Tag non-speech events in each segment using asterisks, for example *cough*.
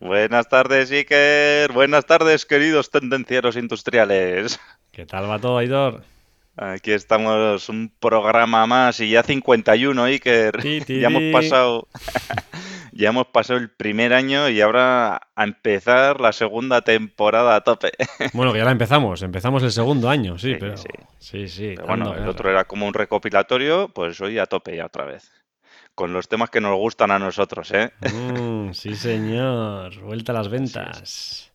Buenas tardes, Iker. Buenas tardes, queridos tendencieros industriales. ¿Qué tal va todo, Aitor? Aquí estamos, un programa más y ya 51, Iker. Ti, ti, Ya hemos pasado, *laughs* ya hemos pasado el primer año y ahora a empezar la segunda temporada a tope. *laughs* Bueno, que ya la empezamos, empezamos el segundo año, sí, Sí, pero... sí. Sí, sí. Pero bueno, dando el otro era como un recopilatorio, pues hoy a tope ya otra vez. Con los temas que nos gustan a nosotros, ¿eh? Mm, sí, señor. Vuelta a las ventas.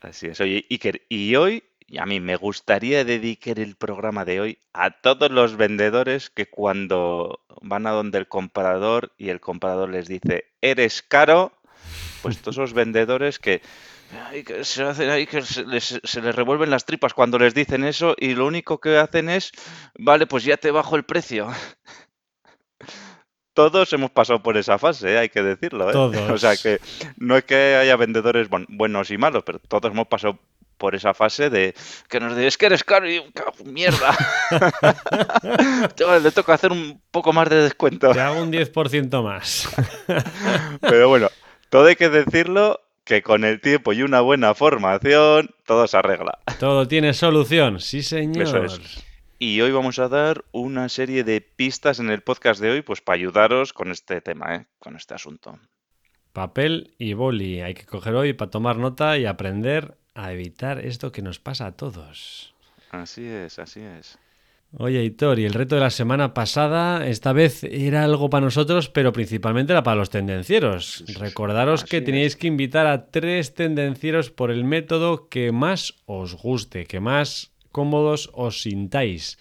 Así es. Oye, Iker, y hoy, y a mí me gustaría dedicar el programa de hoy a todos los vendedores que cuando van a donde el comprador y el comprador les dice, eres caro, pues todos esos vendedores que, ay, que se hacen ahí, que se les, se les revuelven las tripas cuando les dicen eso y lo único que hacen es, vale, pues ya te bajo el precio. Todos hemos pasado por esa fase, ¿eh? hay que decirlo. ¿eh? Todos. *laughs* O sea que no es que haya vendedores bon- buenos y malos, pero todos hemos pasado por esa fase de que nos dices que eres caro y "Cago en mierda. *laughs* Le toca hacer un poco más de descuento. Te hago un 10% más. *laughs* Pero bueno, todo hay que decirlo que con el tiempo y una buena formación todo se arregla. Todo tiene solución, sí, señor. Eso es. Y hoy vamos a dar una serie de pistas en el podcast de hoy, pues para ayudaros con este tema, ¿eh? con este asunto. Papel y boli hay que coger hoy para tomar nota y aprender a evitar esto que nos pasa a todos. Así es, así es. Oye, Hitor, y el reto de la semana pasada, esta vez era algo para nosotros, pero principalmente era para los tendencieros. Recordaros que teníais es. que invitar a tres tendencieros por el método que más os guste, que más cómodos os sintáis.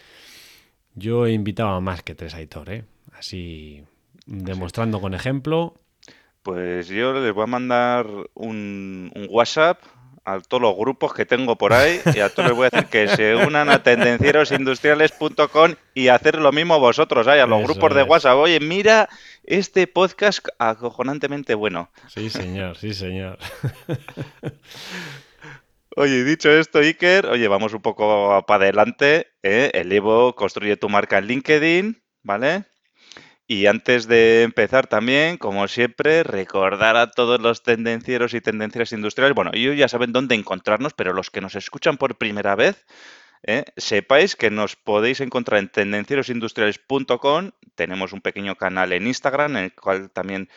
Yo he invitado a más que tres, Aitor, ¿eh? Así, demostrando con ejemplo. Pues yo les voy a mandar un, un WhatsApp a todos los grupos que tengo por ahí y a todos les voy a decir que se unan a tendencierosindustriales.com y hacer lo mismo vosotros, ahí, a los Eso grupos de. WhatsApp. Oye, mira este podcast acojonantemente bueno. Sí, señor, sí, señor. *laughs* Oye, dicho esto, Iker, oye, vamos un poco para adelante. ¿eh? El Evo construye tu marca en LinkedIn, ¿vale? Y antes de empezar también, como siempre, recordar a todos los tendencieros y tendencieras industriales, bueno, ellos ya saben dónde encontrarnos, pero los que nos escuchan por primera vez, ¿eh? sepáis que nos podéis encontrar en tendencierosindustriales.com. Tenemos un pequeño canal en Instagram, en el cual también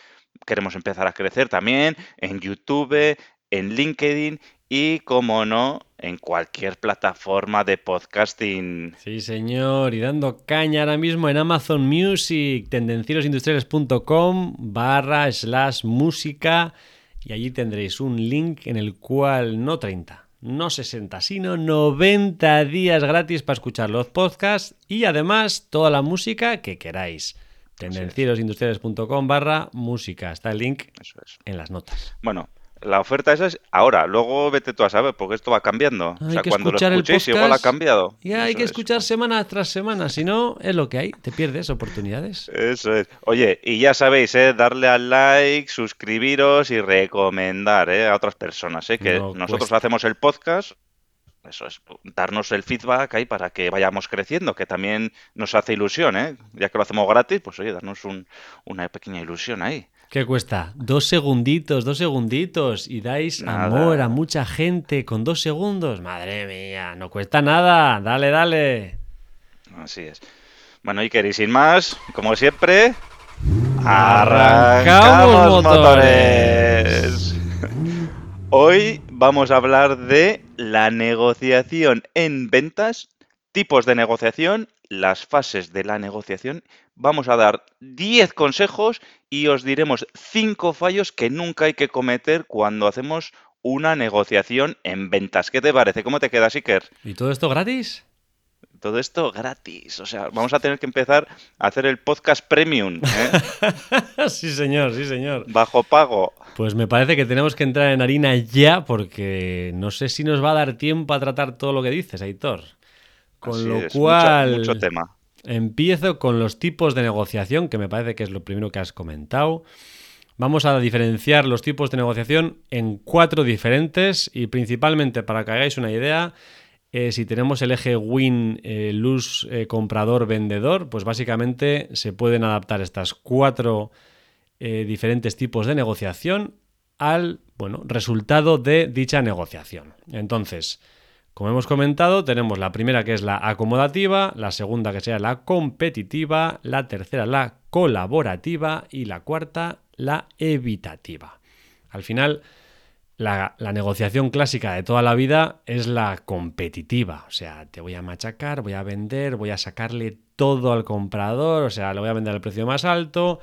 queremos empezar a crecer también, en YouTube, en LinkedIn y, como no, en cualquier plataforma de podcasting. Sí, señor. Y dando caña ahora mismo en Amazon Music, tendencierosindustriales.com barra slash música. Y allí tendréis un link en el cual no 30, no 60, sino 90 días gratis para escuchar los podcasts y además toda la música que queráis. Tendencierosindustriales.com barra música. Está el link Eso es. en las notas. Bueno, la oferta esa es ahora, luego vete tú a saber, porque esto va cambiando. Hay o sea, que cuando lo escuchéis igual ha cambiado. Y hay que es. escuchar semana tras semana, si no, es lo que hay. Te pierdes oportunidades. Eso es. Oye, y ya sabéis, ¿eh? darle al like, suscribiros y recomendar ¿eh? a otras personas. ¿eh? Que No nosotros cuesta. hacemos el podcast. Eso es, darnos el feedback ahí para que vayamos creciendo, que también nos hace ilusión, ¿eh? Ya que lo hacemos gratis, pues oye, darnos un- una pequeña ilusión ahí. ¿Qué cuesta? Dos segunditos, dos segunditos y dais Nada. amor a mucha gente con dos segundos. Madre mía, no cuesta nada. Dale, dale. Así es. Bueno, y sin más, como siempre, Arrancamos arrancamos motores. motores. Hoy vamos a hablar de la negociación en ventas, tipos de negociación, las fases de la negociación. Vamos a dar 10 consejos y os diremos 5 fallos que nunca hay que cometer cuando hacemos una negociación en ventas. ¿Qué te parece? ¿Cómo te quedas, Iker? ¿Y todo esto gratis? todo esto gratis. O sea, vamos a tener que empezar a hacer el podcast premium. ¿eh? *laughs* sí, señor, sí, señor. Bajo pago. Pues me parece que tenemos que entrar en harina ya porque no sé si nos va a dar tiempo a tratar todo lo que dices, Aitor. Con lo cual, mucho tema. Empiezo con los tipos de negociación, que me parece que es lo primero que has comentado. Vamos a diferenciar los tipos de negociación en cuatro diferentes y principalmente para que hagáis una idea, eh, si tenemos el eje win, eh, luz, eh, comprador, vendedor, pues básicamente se pueden adaptar estas cuatro diferentes tipos de negociación al bueno, resultado de dicha negociación. Entonces, como hemos comentado, tenemos la primera que es la acomodativa, la segunda que sea la competitiva, la tercera la colaborativa y la cuarta la evitativa. Al final, la, negociación clásica de toda la vida es la competitiva. O sea, te voy a machacar, voy a vender, voy a sacarle todo al comprador, o sea, le voy a vender al precio más alto.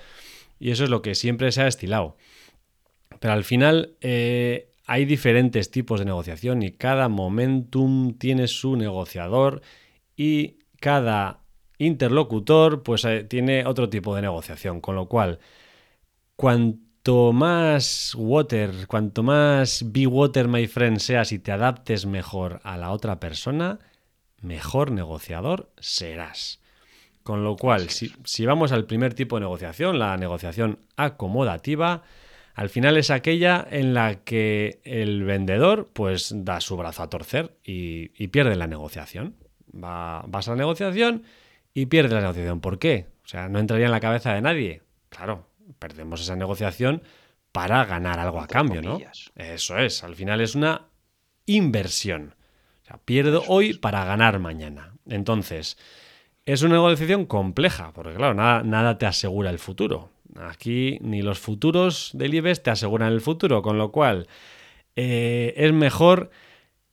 Y eso es lo que siempre se ha estilado. Pero al final eh, hay diferentes tipos de negociación y cada momentum tiene su negociador y cada interlocutor pues eh, tiene otro tipo de negociación. Con lo cual, cuanto más water, cuanto más be water, my friend, seas y te adaptes mejor a la otra persona, mejor negociador serás. Con lo cual, si, si, vamos al primer tipo de negociación, la negociación acomodativa, al final es aquella en la que el vendedor pues da su brazo a torcer y, pierde la negociación. Va, vas a la negociación y pierde la negociación. ¿Por qué? O sea, no entraría en la cabeza de nadie. Claro, perdemos esa negociación para ganar algo a cambio, ¿no? Eso es, al final es una inversión. O sea, pierdo hoy para ganar mañana. Entonces, es una negociación compleja, porque claro, nada, nada te asegura el futuro. Aquí ni los futuros del IBEX te aseguran el futuro, con lo cual eh, es mejor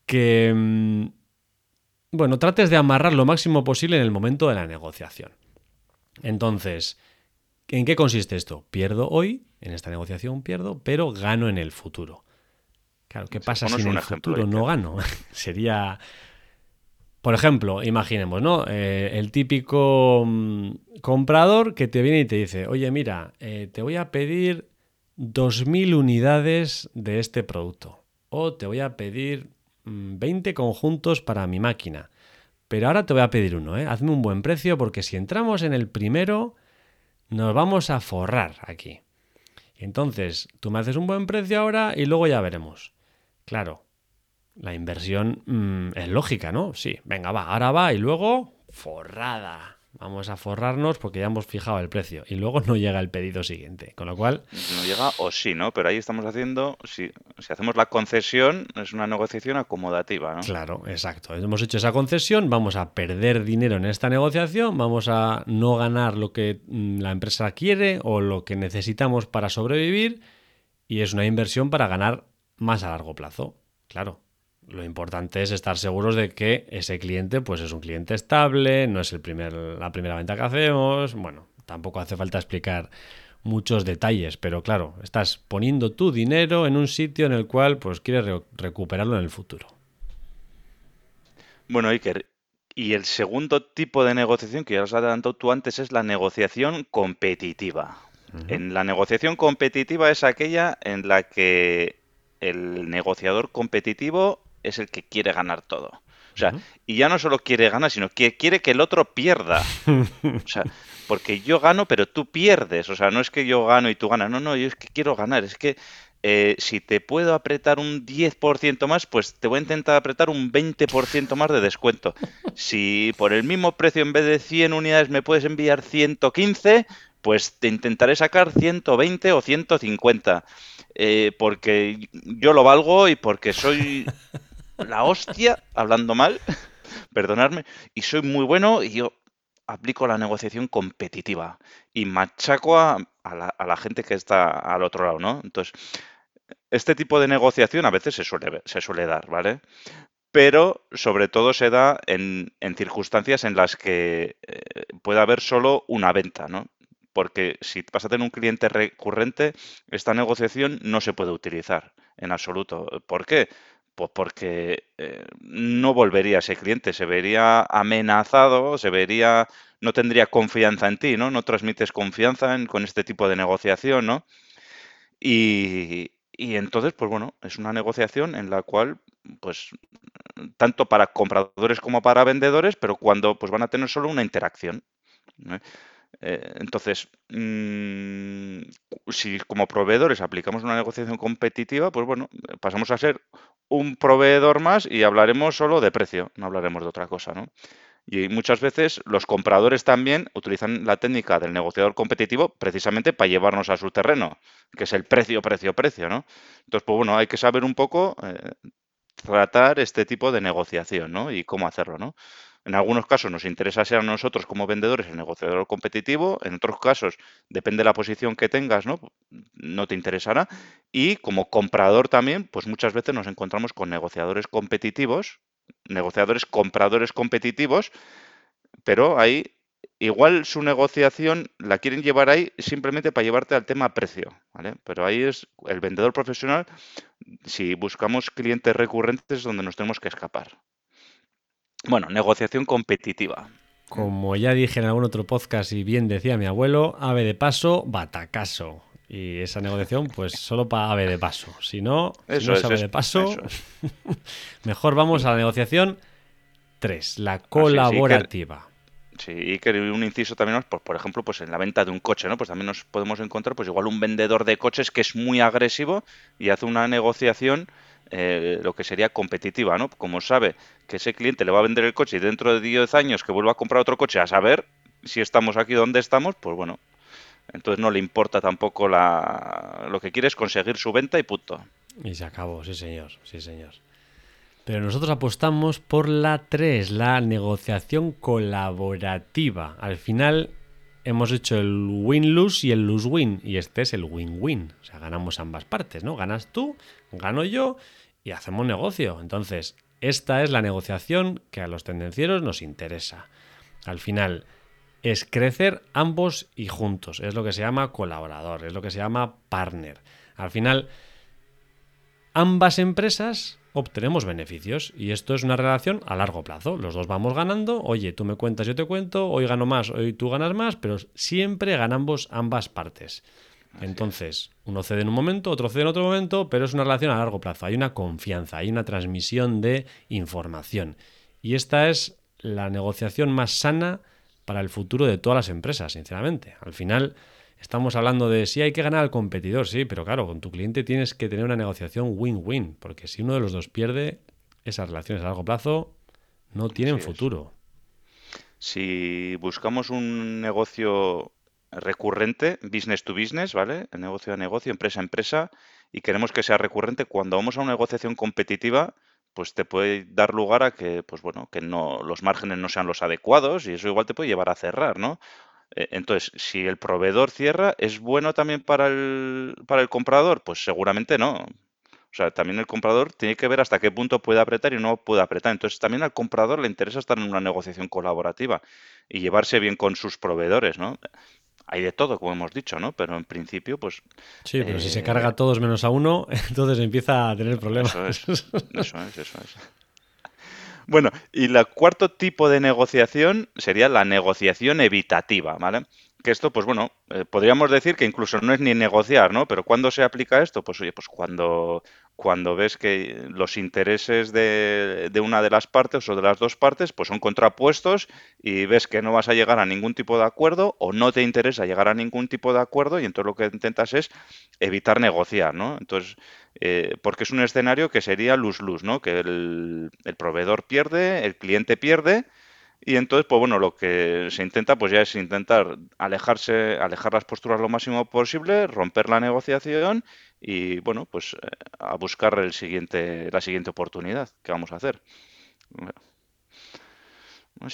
que, mm, bueno, trates de amarrar lo máximo posible en el momento de la negociación. Entonces, ¿En qué consiste esto? Pierdo hoy, en esta negociación pierdo, pero gano en el futuro. Claro, ¿qué pasa si en el futuro no gano? *laughs* Sería, por ejemplo, imaginemos, ¿no? Eh, el típico mm, comprador que te viene y te dice, oye, mira, eh, te voy a pedir 2.000 unidades de este producto. O te voy a pedir 20 mm, conjuntos para mi máquina. Pero ahora te voy a pedir uno, ¿eh? Hazme un buen precio porque si entramos en el primero nos vamos a forrar aquí. Entonces, tú me haces un buen precio ahora y luego ya veremos. Claro, la inversión mm, es lógica, ¿no? Sí, venga, va, ahora va y luego forrada. Vamos a forrarnos porque ya hemos fijado el precio y luego *laughs* no llega el pedido siguiente. Con lo cual. No llega o sí, ¿no? Pero ahí estamos haciendo. Si, si hacemos la concesión, es una negociación acomodativa, ¿no? Claro, exacto. Hemos hecho esa concesión, vamos a perder dinero en esta negociación, vamos a no ganar lo que mm, la empresa quiere o lo que necesitamos para sobrevivir y es una inversión para ganar más a largo plazo. Claro, lo importante es estar seguros de que ese cliente pues es un cliente estable, no es el primer, la primera venta que hacemos. Bueno, tampoco hace falta explicar muchos detalles, pero claro, estás poniendo tu dinero en un sitio en el cual pues quieres recuperarlo en el futuro. Bueno, Iker, y el segundo tipo de negociación que ya os adelantado tú antes es la negociación competitiva. En la negociación competitiva es aquella en la que el negociador competitivo es el que quiere ganar todo. O sea, y ya no solo quiere ganar, sino que quiere que el otro pierda. *laughs* O sea, porque yo gano, pero tú pierdes. O sea, no es que yo gano y tú ganas. No, no, yo es que quiero ganar. Es que eh, si te puedo apretar un 10% más, pues te voy a intentar apretar un 20% más de descuento. Si por el mismo precio en vez de 100 unidades me puedes enviar 115, pues te intentaré sacar 120 o 150. Eh, porque yo lo valgo y porque soy *laughs* la hostia, hablando mal, *laughs* perdonadme, y soy muy bueno y yo aplico la negociación competitiva y machaco a, la, gente que está al otro lado, ¿no? Entonces, este tipo de negociación a veces se suele, se suele dar, ¿vale? Pero sobre todo se da en, circunstancias en las que eh, puede haber solo una venta, ¿no? Porque si vas a tener un cliente recurrente, esta negociación no se puede utilizar en absoluto. ¿Por qué? Pues porque eh, no volvería ese cliente, se vería amenazado, se vería, no tendría confianza en ti, ¿no? No transmites confianza con este tipo de negociación, ¿no? Y, y entonces, pues bueno, es una negociación en la cual, pues, tanto para compradores como para vendedores, pero cuando pues van a tener solo una interacción. Eh, entonces, mm, si como proveedores aplicamos una negociación competitiva, pues bueno, pasamos a ser un proveedor más y hablaremos solo de precio, no hablaremos de otra cosa, ¿no? Y muchas veces los compradores también utilizan la técnica del negociador competitivo precisamente para llevarnos a su terreno, que es el precio, precio, precio, ¿no? Entonces, pues bueno, hay que saber un poco eh, tratar este tipo de negociación, ¿no? Y cómo hacerlo, ¿no? En algunos casos nos interesa ser a nosotros como vendedores el negociador competitivo, en otros casos, depende de la posición que tengas, ¿no? No te interesará. Y como comprador también, pues muchas veces nos encontramos con negociadores competitivos, negociadores compradores competitivos, pero ahí igual su negociación la quieren llevar ahí simplemente para llevarte al tema precio, ¿vale? Pero ahí es el vendedor profesional, si buscamos clientes recurrentes, es donde nos tenemos que escapar. Bueno, negociación competitiva. Como ya dije en algún otro podcast y bien decía mi abuelo, ave de paso, batacaso. Y esa negociación, pues *laughs* solo para ave de paso. Si no, si no es, ave de paso, *laughs* mejor vamos a la negociación 3, la colaborativa. Sí, y que un inciso también, pues, por ejemplo, pues en la venta de un coche, ¿no? Pues también nos podemos encontrar, pues igual un vendedor de coches que es muy agresivo y hace una negociación eh, lo que sería competitiva, ¿no? Como sabe que ese cliente le va a vender el coche y dentro de 10 años que vuelva a comprar otro coche a saber si estamos aquí donde estamos, pues bueno, entonces no le importa tampoco la... lo que quiere es conseguir su venta y punto. Y se acabó, sí señor, sí señor. Pero nosotros apostamos por la 3, la negociación colaborativa. Al final hemos hecho el win-lose y el lose-win. Y este es el win-win. O sea, ganamos ambas partes, ¿no? Ganas tú, gano yo y hacemos negocio. Entonces, esta es la negociación que a los tendencieros nos interesa. Al final, es crecer ambos y juntos. Es lo que se llama colaborador, es lo que se llama partner. Al final, ambas empresas obtenemos beneficios y esto es una relación a largo plazo. Los dos vamos ganando, oye, tú me cuentas, yo te cuento, hoy gano más, hoy tú ganas más, pero siempre ganamos ambas partes. Entonces, uno cede en un momento, otro cede en otro momento, pero es una relación a largo plazo. Hay una confianza, hay una transmisión de información. Y esta es la negociación más sana para el futuro de todas las empresas, sinceramente. Al final, estamos hablando de si hay que ganar al competidor, sí, pero claro, con tu cliente tienes que tener una negociación win-win, porque si uno de los dos pierde, esas relaciones a largo plazo no tienen futuro. Si buscamos un negocio recurrente, business to business, ¿vale? El negocio a negocio, empresa a empresa, y queremos que sea recurrente, cuando vamos a una negociación competitiva, pues te puede dar lugar a que, pues bueno, que no, los márgenes no sean los adecuados y eso igual te puede llevar a cerrar, ¿no? Eh, entonces, si el proveedor cierra, ¿es bueno también para el, para el comprador? Pues seguramente no. O sea, también el comprador tiene que ver hasta qué punto puede apretar y no puede apretar. Entonces, también al comprador le interesa estar en una negociación colaborativa y llevarse bien con sus proveedores, ¿no? Hay de todo, como hemos dicho, ¿no? Pero en principio, pues... Sí, pero si se carga a todos menos a uno, *laughs* entonces empieza a tener problemas. Eso es, eso es, eso es. Bueno, y el cuarto tipo de negociación sería la negociación evitativa, ¿vale? Que esto, pues bueno, eh, podríamos decir que incluso no es ni negociar, ¿no? Pero ¿cuándo se aplica esto? Pues oye, pues cuando, cuando ves que los intereses de, de, una de las partes o de las dos partes pues son contrapuestos y ves que no vas a llegar a ningún tipo de acuerdo o no te interesa llegar a ningún tipo de acuerdo y entonces lo que intentas es evitar negociar, ¿no? Entonces, eh, porque es un escenario que sería luz-luz, ¿no? Que el, el proveedor pierde, el cliente pierde y entonces, pues bueno, lo que se intenta pues ya es intentar alejarse, alejar las posturas lo máximo posible, romper la negociación y bueno, pues eh, a buscar el siguiente, la siguiente oportunidad que vamos a hacer.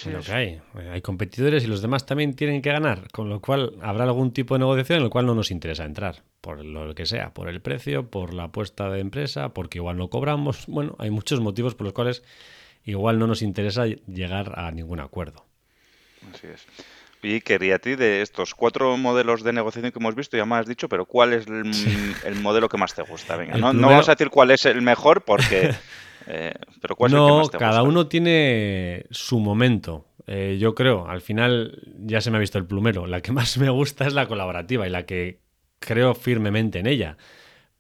lo que hay. Hay competidores y los demás también tienen que ganar, con lo cual habrá algún tipo de negociación en el cual no nos interesa entrar, por lo que sea, por el precio, por la apuesta de empresa, porque igual no cobramos. Bueno, hay muchos motivos por los cuales igual no nos interesa llegar a ningún acuerdo. Así es. Y quería a ti de estos cuatro modelos de negociación que hemos visto, ya me has dicho, pero ¿cuál es el, modelo que más te gusta? Venga, no, vamos a decir cuál es el mejor porque *laughs* Eh, pero ¿cuál es el No, que más te cada gusta? uno tiene su momento. Eh, yo creo, al final ya se me ha visto el plumero. La que más me gusta es la colaborativa y la que creo firmemente en ella.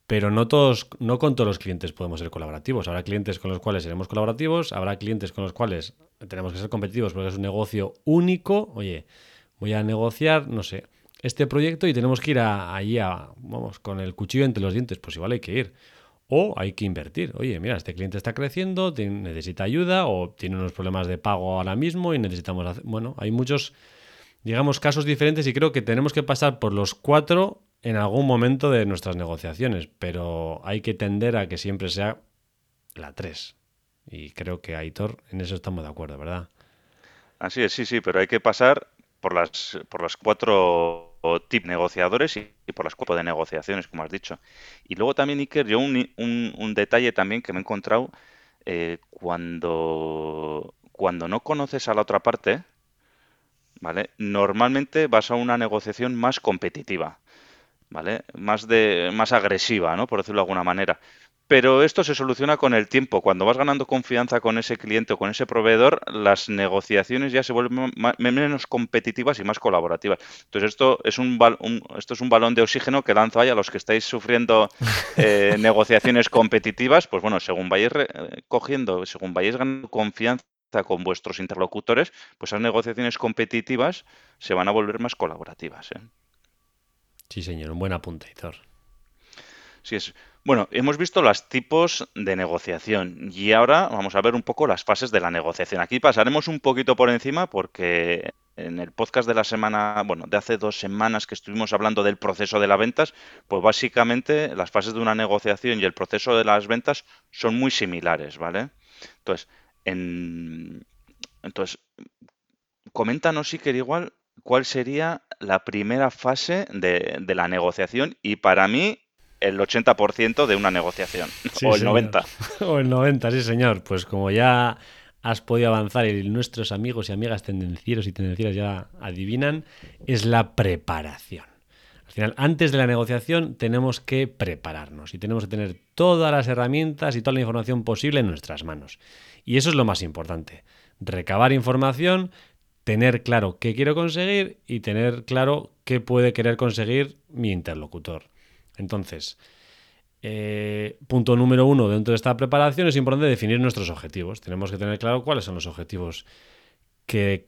Pero no todos, no con todos los clientes podemos ser colaborativos. Habrá clientes con los cuales seremos colaborativos, habrá clientes con los cuales tenemos que ser competitivos porque es un negocio único. Oye, voy a negociar, no sé, este proyecto y tenemos que ir a- allí a, vamos, con el cuchillo entre los dientes. Pues igual hay que ir. O hay que invertir. Oye, mira, este cliente está creciendo, necesita ayuda o tiene unos problemas de pago ahora mismo y necesitamos hacer... Bueno, hay muchos, digamos, casos diferentes y creo que tenemos que pasar por los cuatro en algún momento de nuestras negociaciones, pero hay que tender a que siempre sea la tres. Y creo que Aitor, en eso estamos de acuerdo, ¿verdad? Así es, sí, sí, pero hay que pasar por las, por las cuatro de negociadores y, y por las cuatro de negociaciones, como has dicho. Y luego también, Iker, yo un, un- un detalle también que me he encontrado eh, cuando, cuando no conoces a la otra parte, ¿vale? Normalmente vas a una negociación más competitiva. ¿Vale? Más de, más agresiva, ¿no? Por decirlo de alguna manera. Pero esto se soluciona con el tiempo. Cuando vas ganando confianza con ese cliente o con ese proveedor, las negociaciones ya se vuelven menos competitivas y más colaborativas. Entonces esto es un, bal- un- esto es un balón de oxígeno que lanzo ahí a los que estáis sufriendo *laughs* eh, negociaciones competitivas. Pues bueno, según vayáis eh, cogiendo, según vayáis ganando confianza con vuestros interlocutores, pues esas negociaciones competitivas se van a volver más colaborativas, ¿eh? Sí, señor, un buen apunte. Sí, es. Bueno, hemos visto los tipos de negociación y ahora vamos a ver un poco las fases de la negociación. Aquí pasaremos un poquito por encima porque en el podcast de la semana, bueno, de hace dos semanas que estuvimos hablando del proceso de las ventas, pues básicamente las fases de una negociación y el proceso de las ventas son muy similares, ¿vale? Entonces, en, entonces coméntanos, si quer igual, cuál sería la primera fase de, de la negociación y para mí el 80% de una negociación, *laughs* Sí, o el señor. 90%. *laughs* O el 90, sí, señor. Pues como ya has podido avanzar y nuestros amigos y amigas tendencieros y tendencieras ya adivinan, es la preparación. Al final, antes de la negociación tenemos que prepararnos y tenemos que tener todas las herramientas y toda la información posible en nuestras manos. Y eso es lo más importante. Recabar información, tener claro qué quiero conseguir y tener claro qué puede querer conseguir mi interlocutor. Entonces, eh, punto número uno dentro de esta preparación es importante definir nuestros objetivos. Tenemos que tener claro cuáles son los objetivos que,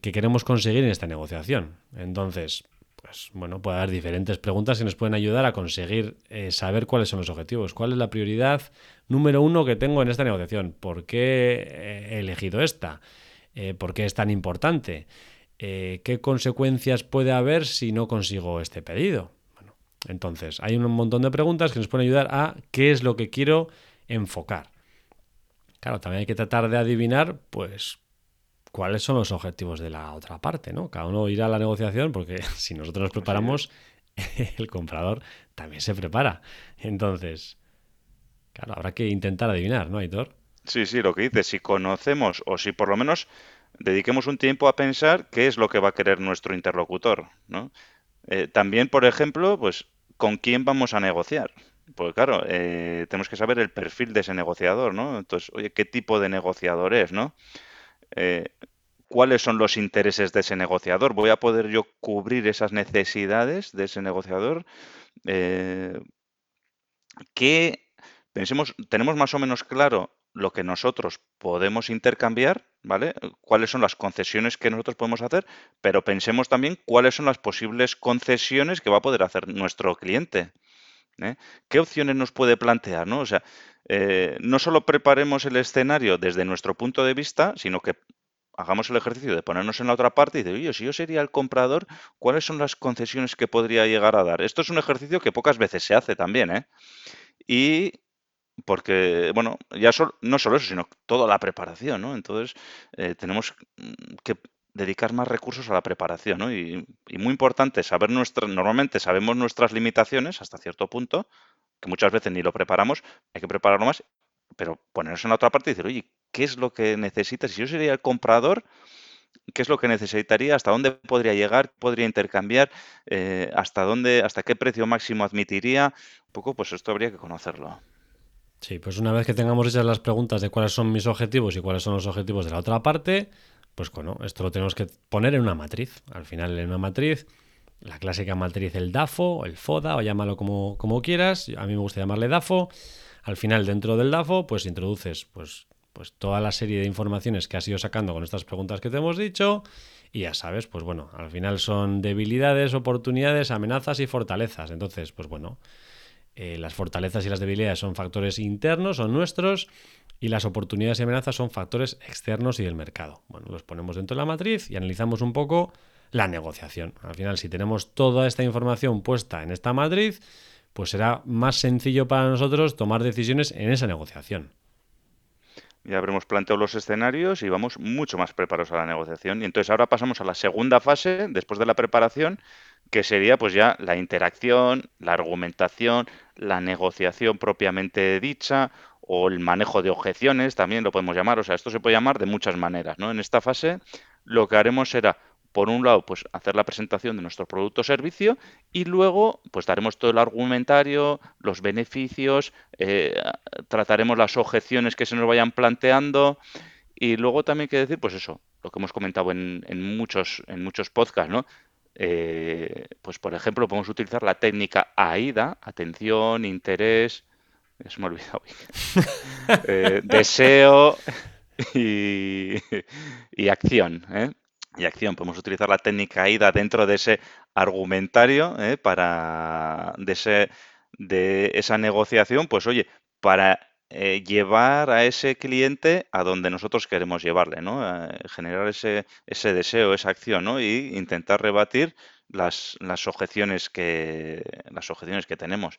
que queremos conseguir en esta negociación. Entonces, pues bueno, puede haber diferentes preguntas que nos pueden ayudar a conseguir eh, saber cuáles son los objetivos. ¿Cuál es la prioridad número uno que tengo en esta negociación? ¿Por qué he elegido esta? Eh, ¿Por qué es tan importante? Eh, ¿Qué consecuencias puede haber si no consigo este pedido? Bueno, entonces, hay un montón de preguntas que nos pueden ayudar a qué es lo que quiero enfocar. Claro, también hay que tratar de adivinar, pues, cuáles son los objetivos de la otra parte, ¿no? Cada uno irá a la negociación porque *laughs* si nosotros nos preparamos, *laughs* el comprador también se prepara. Entonces, claro, habrá que intentar adivinar, ¿no, Aitor? Sí, sí, lo que dices, si conocemos o si por lo menos dediquemos un tiempo a pensar qué es lo que va a querer nuestro interlocutor, ¿no? Eh, también, por ejemplo, pues, ¿con quién vamos a negociar? Pues claro, eh, tenemos que saber el perfil de ese negociador, ¿no? Entonces, oye, ¿qué tipo de negociador es, ¿no? Eh, ¿cuáles son los intereses de ese negociador? ¿Voy a poder yo cubrir esas necesidades de ese negociador? ¿qué, pensemos, tenemos más o menos claro lo que nosotros podemos intercambiar, ¿vale? Cuáles son las concesiones que nosotros podemos hacer, pero pensemos también cuáles son las posibles concesiones que va a poder hacer nuestro cliente. ¿eh? ¿Qué opciones nos puede plantear, no? O sea, eh, no solo preparemos el escenario desde nuestro punto de vista, sino que hagamos el ejercicio de ponernos en la otra parte y de, oye, si yo sería el comprador, ¿cuáles son las concesiones que podría llegar a dar? Esto es un ejercicio que pocas veces se hace también, ¿eh? Y porque, bueno, ya sol- no solo eso, sino toda la preparación, ¿no? Entonces, eh, tenemos que dedicar más recursos a la preparación, ¿no? Y, y muy importante saber nuestras, normalmente sabemos nuestras limitaciones hasta cierto punto, que muchas veces ni lo preparamos, hay que prepararlo más, pero ponernos en la otra parte y decir, oye, ¿qué es lo que necesitas? Si yo sería el comprador, ¿qué es lo que necesitaría? ¿Hasta dónde podría llegar? ¿Podría intercambiar? Eh, ¿hasta dónde, hasta qué precio máximo admitiría? Un poco, pues esto habría que conocerlo. Sí, pues una vez que tengamos hechas las preguntas de cuáles son mis objetivos y cuáles son los objetivos de la otra parte, pues bueno, esto lo tenemos que poner en una matriz. Al final en una matriz, la clásica matriz el DAFO, el FODA, o llámalo como, como quieras. A mí me gusta llamarle DAFO. Al final, dentro del DAFO, pues introduces pues, pues toda la serie de informaciones que has ido sacando con estas preguntas que te hemos dicho. Y ya sabes, pues bueno, al final son debilidades, oportunidades, amenazas y fortalezas. Entonces, pues bueno, eh, las fortalezas y las debilidades son factores internos, son nuestros, y las oportunidades y amenazas son factores externos y del mercado. Bueno, los ponemos dentro de la matriz y analizamos un poco la negociación. Al final, si tenemos toda esta información puesta en esta matriz, pues será más sencillo para nosotros tomar decisiones en esa negociación. Ya habremos planteado los escenarios y vamos mucho más preparados a la negociación. Y entonces ahora pasamos a la segunda fase, después de la preparación, que sería pues ya la interacción, la argumentación, la negociación propiamente dicha o el manejo de objeciones, también lo podemos llamar. O sea, esto se puede llamar de muchas maneras, ¿no? En esta fase lo que haremos será por un lado, pues hacer la presentación de nuestro producto o servicio y luego, pues daremos todo el argumentario, los beneficios, eh, trataremos las objeciones que se nos vayan planteando y luego también hay que decir, pues eso, lo que hemos comentado en, muchos, en muchos podcasts, ¿no? Eh, pues por ejemplo, podemos utilizar la técnica AIDA, atención, interés, me olvidado, *laughs* eh, deseo y, y acción, ¿eh? y acción. Podemos utilizar la técnica AIDA dentro de ese argumentario para de, ese, de esa negociación, pues oye, para eh, llevar a ese cliente a donde nosotros queremos llevarle, ¿no? generar ese, ese deseo, esa acción, ¿no? Y intentar rebatir las, las objeciones que las objeciones que tenemos.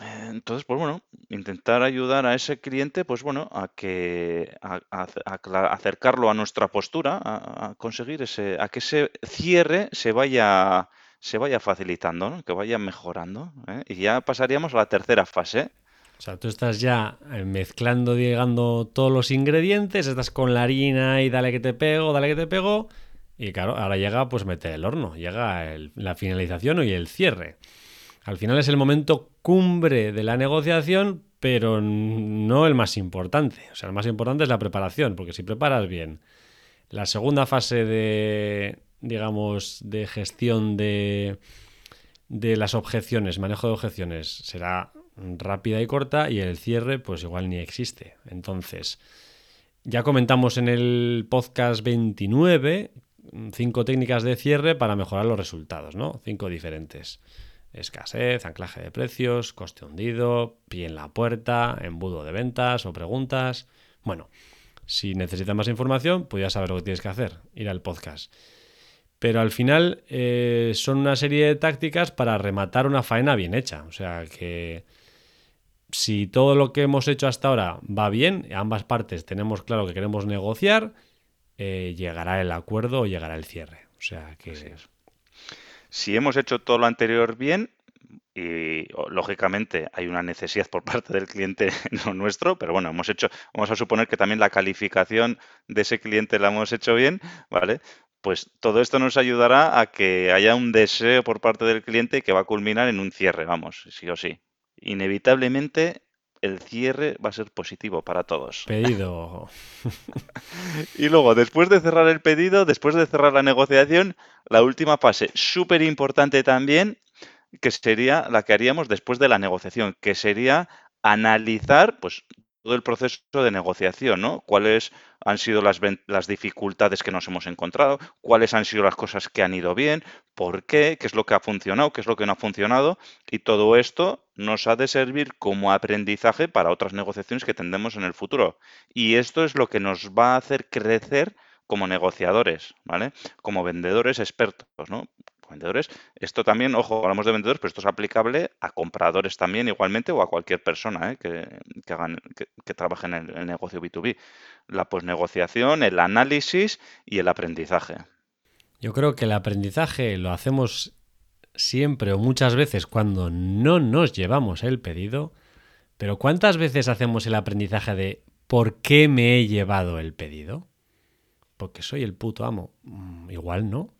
Entonces, pues bueno, intentar ayudar a ese cliente, pues bueno, a que a, acercarlo a nuestra postura, a, conseguir ese, a que ese cierre se vaya, se vaya facilitando, que vaya mejorando. ¿eh? Y ya pasaríamos a la tercera fase. O sea, tú estás ya eh, mezclando, llegando todos los ingredientes, estás con la harina y dale que te pego, dale que te pego. Y claro, ahora llega pues meter el horno, llega la finalización y el cierre. Al final es el momento cumbre de la negociación, pero no el más importante. O sea, el más importante es la preparación, porque si preparas bien la segunda fase de, digamos, de gestión de, de las objeciones, manejo de objeciones, será rápida y corta y el cierre pues igual ni existe. Entonces, ya comentamos en el podcast 29 cinco técnicas de cierre para mejorar los resultados, ¿no? Cinco diferentes. Escasez, anclaje de precios, coste hundido, pie en la puerta, embudo de ventas o preguntas. Bueno, si necesitas más información, pues ya sabes lo que tienes que hacer, ir al podcast. Pero al final eh, son una serie de tácticas para rematar una faena bien hecha. O sea que si todo lo que hemos hecho hasta ahora va bien, ambas partes tenemos claro que queremos negociar, eh, llegará el acuerdo o llegará el cierre. O sea que... Si hemos hecho todo lo anterior bien, y lógicamente hay una necesidad por parte del cliente *laughs* no nuestro, pero bueno, hemos hecho, vamos a suponer que también la calificación de ese cliente la hemos hecho bien, ¿vale? Pues todo esto nos ayudará a que haya un deseo por parte del cliente que va a culminar en un cierre, vamos, sí o sí. Inevitablemente el cierre va a ser positivo para todos. Pedido. *laughs* y luego, después de cerrar el pedido, después de cerrar la negociación, la última fase, súper importante también, que sería la que haríamos después de la negociación, que sería analizar pues todo el proceso de negociación, ¿no? Cuáles han sido las, las, dificultades que nos hemos encontrado, cuáles han sido las cosas que han ido bien, por qué, qué es lo que ha funcionado, qué es lo que no ha funcionado, y todo esto nos ha de servir como aprendizaje para otras negociaciones que tendremos en el futuro. Y esto es lo que nos va a hacer crecer como negociadores, ¿vale? Como vendedores expertos, ¿no? Vendedores. Esto también, ojo, hablamos de vendedores, pero esto es aplicable a compradores también igualmente o a cualquier persona ¿eh? que, hagan, que, trabaje en el, negocio B2B. La posnegociación, el análisis y el aprendizaje. Yo creo que el aprendizaje lo hacemos siempre o muchas veces cuando no nos llevamos el pedido, pero ¿cuántas veces hacemos el aprendizaje de por qué me he llevado el pedido? Porque soy el puto amo. Mm, igual no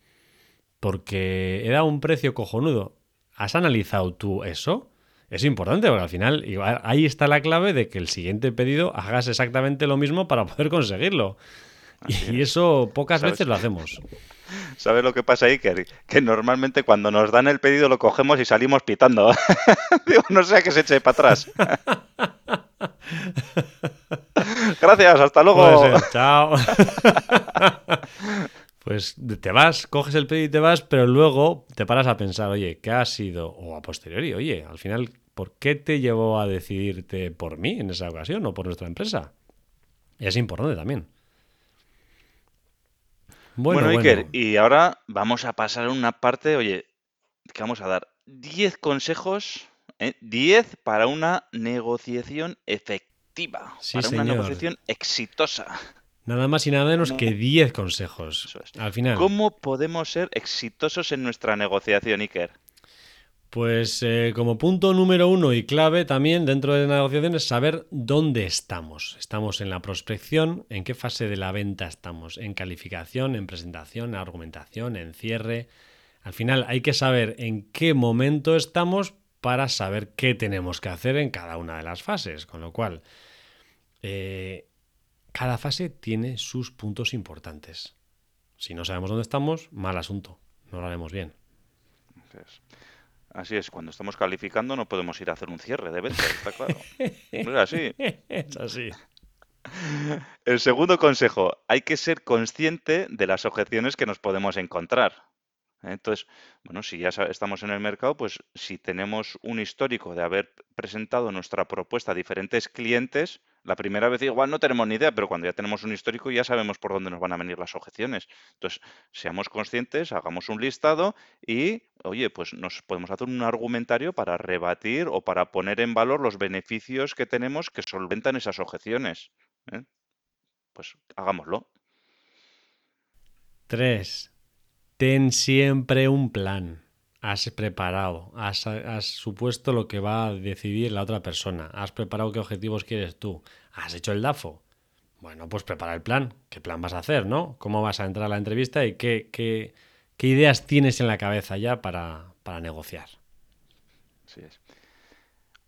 porque he dado un precio cojonudo. ¿Has analizado tú eso? es importante, porque al final ahí está la clave de que el siguiente pedido hagas exactamente lo mismo para poder conseguirlo. y eso pocas veces lo hacemos. ¿Sabes lo que pasa ahí? Que, que, normalmente cuando nos dan el pedido lo cogemos y salimos pitando. *laughs* Digo, no sé que se eche para atrás. *laughs* Gracias, hasta luego. chao. *laughs* pues te vas, coges el pedido y te vas, pero luego te paras a pensar, oye, ¿qué ha sido? O a posteriori, oye, al final, ¿por qué te llevó a decidirte por mí en esa ocasión o por nuestra empresa? Y es importante también. Bueno, Iker, y ahora vamos a pasar a una parte, oye, que vamos a dar 10 consejos, 10 ¿eh? para una negociación efectiva, para una negociación exitosa. Nada más y nada menos que 10 consejos. Al final. ¿Cómo podemos ser exitosos en nuestra negociación, Iker? Pues eh, como punto número uno y clave también dentro de la negociación es saber dónde estamos. Estamos en la prospección, en qué fase de la venta estamos, en calificación, en presentación, en argumentación, en cierre. Al final hay que saber en qué momento estamos para saber qué tenemos que hacer en cada una de las fases. Con lo cual, eh, cada fase tiene sus puntos importantes. Si no sabemos dónde estamos, mal asunto, no lo haremos bien. Así es, cuando estamos calificando no podemos ir a hacer un cierre de venta, está claro. *laughs* es así. Es así. El segundo consejo, hay que ser consciente de las objeciones que nos podemos encontrar. Entonces, bueno, si ya estamos en el mercado, pues si tenemos un histórico de haber presentado nuestra propuesta a diferentes clientes, la primera vez igual no tenemos ni idea, pero cuando ya tenemos un histórico ya sabemos por dónde nos van a venir las objeciones. Entonces, seamos conscientes, hagamos un listado y, oye, pues nos podemos hacer un argumentario para rebatir o para poner en valor los beneficios que tenemos que solventan esas objeciones. ¿eh? Pues hagámoslo. Tres. Ten siempre un plan. Has preparado, has, supuesto lo que va a decidir la otra persona, has preparado qué objetivos quieres tú, has hecho el DAFO. Bueno, pues prepara el plan. ¿Qué plan vas a hacer, no? ¿Cómo vas a entrar a la entrevista y qué, qué, ideas tienes en la cabeza ya para, para negociar? Así es.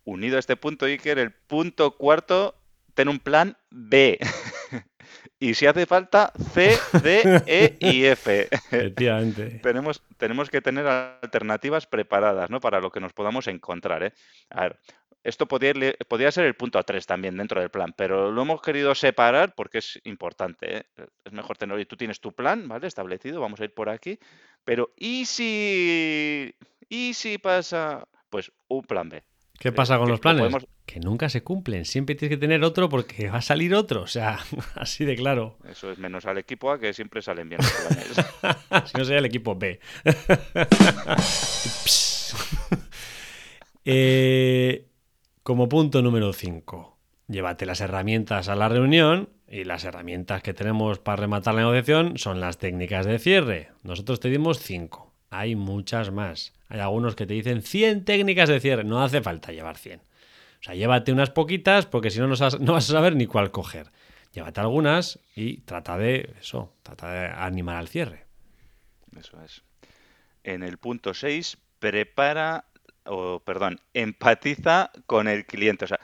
Unido a este punto, Iker, el punto cuarto, ten un plan B. *laughs* y si hace falta, C, D, E y F. *laughs* Efectivamente. tenemos, tenemos que tener alternativas preparadas, ¿no? Para lo que nos podamos encontrar, ¿eh? A ver, esto podría, podría ser el punto 3 también dentro del plan, pero lo hemos querido separar porque es importante. ¿eh? Es mejor tener, y tú tienes tu plan, ¿vale? Establecido, vamos a ir por aquí, pero ¿y si, y si pasa? Pues un plan B. ¿Qué pasa con los planes? Que nunca se cumplen. Siempre tienes que tener otro porque va a salir otro. O sea, *laughs* así de claro. Eso es menos al equipo A que siempre salen bien los planes. *laughs* si no sería el equipo B. *laughs* eh, como punto número 5. Llévate las herramientas a la reunión y las herramientas que tenemos para rematar la negociación son las técnicas de cierre. Nosotros te dimos 5 hay muchas más. Hay algunos que te dicen 100 técnicas de cierre. No hace falta llevar 100. O sea, llévate unas poquitas porque si no, *laughs* no vas a saber ni cuál coger. Llévate algunas y trata de eso, trata de animar al cierre. Eso es. En el punto 6, prepara, o perdón, empatiza con el cliente. O sea,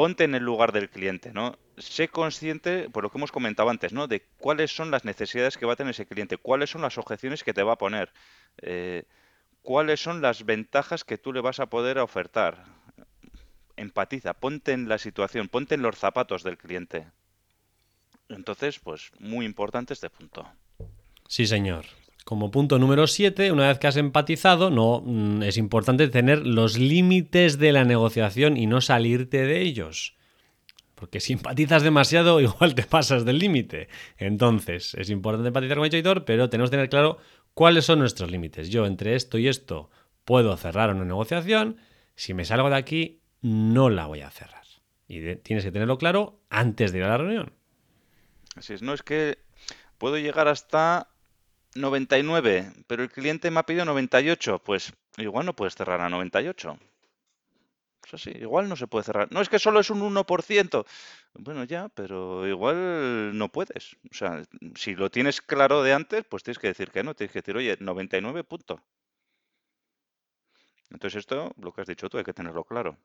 ponte en el lugar del cliente, ¿no? Sé consciente, por lo que hemos comentado antes, ¿no? De cuáles son las necesidades que va a tener ese cliente, cuáles son las objeciones que te va a poner, eh, cuáles son las ventajas que tú le vas a poder ofertar. Empatiza, ponte en la situación, ponte en los zapatos del cliente. Entonces, pues muy importante este punto. Sí, señor. Como punto número 7, una vez que has empatizado, no mm, es importante tener los límites de la negociación y no salirte de ellos. Porque si empatizas demasiado, *laughs* igual te pasas del límite. Entonces, es importante empatizar con el editor, pero tenemos que tener claro cuáles son nuestros límites. Yo entre esto y esto puedo cerrar una negociación. Si me salgo de aquí, no la voy a cerrar. Y tienes que tenerlo claro antes de ir a la reunión. Así es, no es que puedo llegar hasta 99, pero el cliente me ha pedido 98, pues igual no puedes cerrar a 98. Eso sí, igual no se puede cerrar. No es que solo es un 1%. Bueno, ya, pero igual no puedes. O sea, si lo tienes claro de antes, pues tienes que decir que no. Tienes que decir, oye, 99 punto. Entonces esto, lo que has dicho tú, hay que tenerlo claro.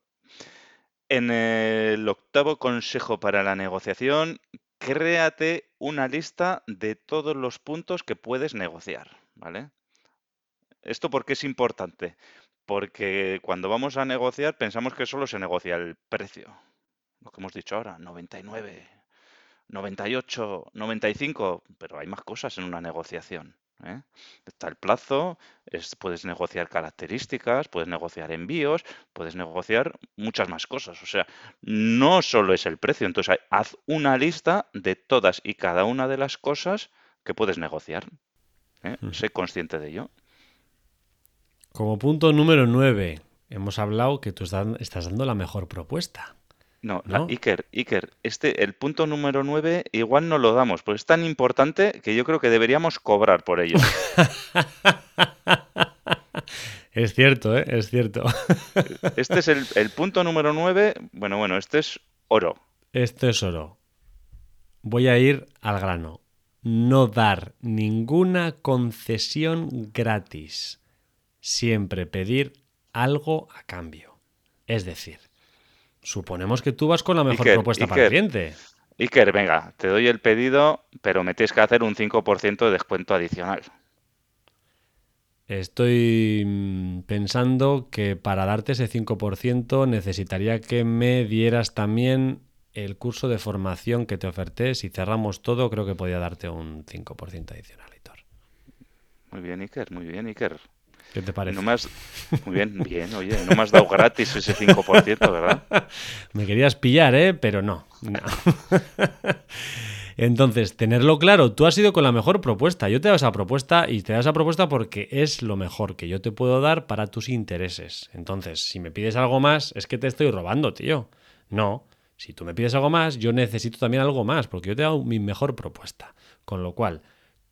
En el octavo consejo para la negociación, créate una lista de todos los puntos que puedes negociar, ¿vale? ¿Esto por qué es importante? Porque cuando vamos a negociar pensamos que solo se negocia el precio. Lo que hemos dicho ahora, 99, 98, 95, pero hay más cosas en una negociación. ¿Eh? Está el plazo, puedes negociar características, puedes negociar envíos, puedes negociar muchas más cosas. O sea, no solo es el precio. Entonces, haz una lista de todas y cada una de las cosas que puedes negociar. ¿eh? Sé consciente de ello. Como punto número 9, hemos hablado que tú estás dando la mejor propuesta. No, Iker, Iker, este, el punto número 9 igual no lo damos, pues es tan importante que yo creo que deberíamos cobrar por ello. *laughs* es cierto, ¿eh? Es cierto. *laughs* este es el, el, punto número 9. Bueno, bueno, este es oro. Esto es oro. Voy a ir al grano. No dar ninguna concesión gratis. Siempre pedir algo a cambio. Es decir, Suponemos que tú vas con la mejor propuesta para el cliente. Iker, venga, te doy el pedido, pero me tienes que hacer un 5% de descuento adicional. Estoy mm, pensando que para darte ese 5% necesitaría que me dieras también el curso de formación que te oferté. Si cerramos todo, creo que podía darte un 5% adicional, Hitor. Muy bien, Iker, muy bien, Iker. ¿Qué te parece? No Muy bien, bien, oye, no me has dado gratis ese 5%, ¿verdad? *laughs* Me querías pillar, ¿eh? Pero no. *laughs* Entonces, tenerlo claro, tú has ido con la mejor propuesta. Yo te doy esa propuesta y te doy esa propuesta porque es lo mejor que yo te puedo dar para tus intereses. Entonces, si me pides algo más, es que te estoy robando, tío. No, si tú me pides algo más, yo necesito también algo más porque yo te he dado mi mejor propuesta. Con lo cual,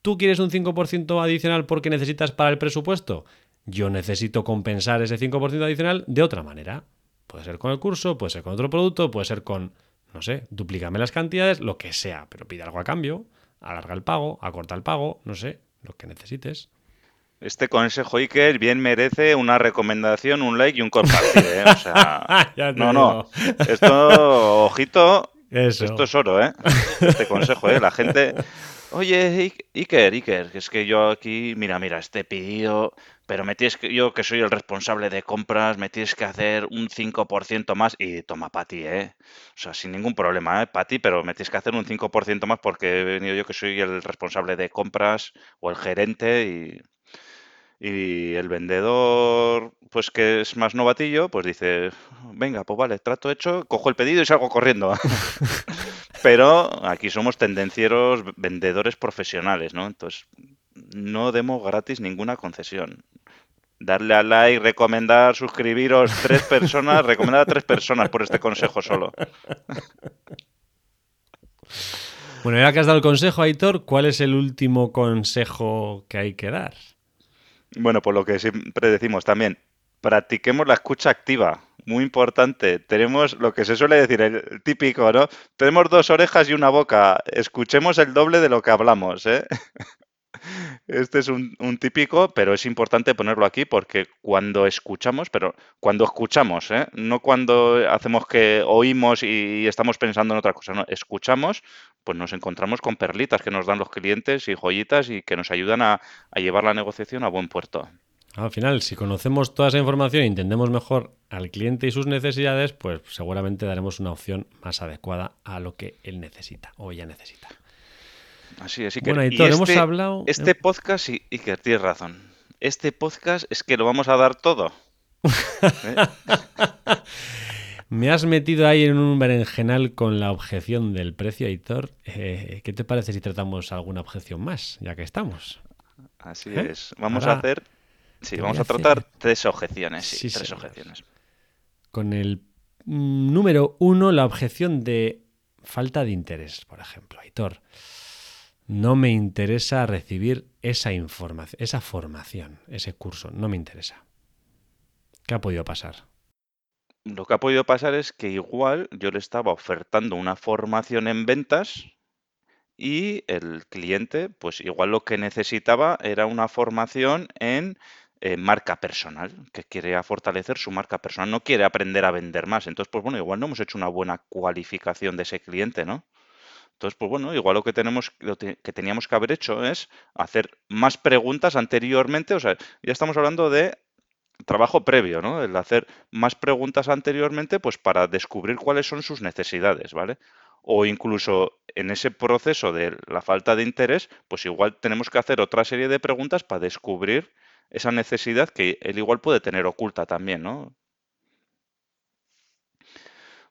¿tú quieres un 5% adicional porque necesitas para el presupuesto? Yo necesito compensar ese 5% adicional de otra manera. Puede ser con el curso, puede ser con otro producto, puede ser con, no sé, duplícame las cantidades, lo que sea, pero pide algo a cambio, alarga el pago, acorta el pago, no sé, lo que necesites. Este consejo Iker bien merece una recomendación, un like y un compartir, ¿eh? O sea, *laughs* no, no. Esto, ojito, esto es oro, ¿eh? Este consejo, ¿eh? La gente, oye, Iker, Iker, es que yo aquí, mira, mira, este pedido pero me tienes que, yo que soy el responsable de compras, me tienes que hacer un 5% más y toma Pati, ¿eh? O sea, sin ningún problema, ¿eh? Pati, pero me tienes que hacer un 5% más porque he venido yo que soy el responsable de compras o el gerente y, y el vendedor, pues que es más novatillo, pues dice, venga, pues vale, trato hecho, cojo el pedido y salgo corriendo. *laughs* Pero aquí somos tendencieros vendedores profesionales, ¿no? Entonces, no demos gratis ninguna concesión. Darle a like, recomendar, suscribiros tres personas, *laughs* recomendar a tres personas por este consejo solo. Bueno, ya que has dado el consejo, Aitor, ¿cuál es el último consejo que hay que dar? Bueno, por lo que siempre decimos también, practiquemos la escucha activa. Muy importante. Tenemos lo que se suele decir, el típico, ¿no? Tenemos dos orejas y una boca. Escuchemos el doble de lo que hablamos, ¿eh? *laughs* Este es un, típico, pero es importante ponerlo aquí porque cuando escuchamos, pero cuando escuchamos, ¿eh? no cuando hacemos que oímos y estamos pensando en otra cosa, no, escuchamos, pues nos encontramos con perlitas que nos dan los clientes y joyitas y que nos ayudan a, llevar la negociación a buen puerto. Al final, si conocemos toda esa información y entendemos mejor al cliente y sus necesidades, pues seguramente daremos una opción más adecuada a lo que él necesita o ella necesita. Así es, Bueno, y hemos este, hablado. Este podcast, y Iker, tienes razón. Este podcast es que lo vamos a dar todo. ¿Eh? *laughs* Me has metido ahí en un berenjenal con la objeción del precio, Hitor. Eh, ¿Qué te parece si tratamos alguna objeción más, ya que estamos? Así ¿Eh? es. Vamos a hacer. Sí, vamos a tratar tres objeciones. Sí, tres objeciones. Con el mm, número uno, la objeción de falta de interés, por ejemplo. Hitor no me interesa recibir esa información, esa formación, ese curso, no me interesa. ¿Qué ha podido pasar? Lo que ha podido pasar es que igual yo le estaba ofertando una formación en ventas y el cliente, pues igual lo que necesitaba era una formación en eh, marca personal, que quiere fortalecer su marca personal, no quiere aprender a vender más. Entonces, pues bueno, igual no hemos hecho una buena cualificación de ese cliente, ¿no? Entonces, pues bueno, igual lo que tenemos, que teníamos que haber hecho es hacer más preguntas anteriormente. O sea, ya estamos hablando de trabajo previo, ¿no? El hacer más preguntas anteriormente, pues para descubrir cuáles son sus necesidades, ¿vale? O incluso en ese proceso de la falta de interés, pues igual tenemos que hacer otra serie de preguntas para descubrir esa necesidad que él igual puede tener oculta también, ¿no?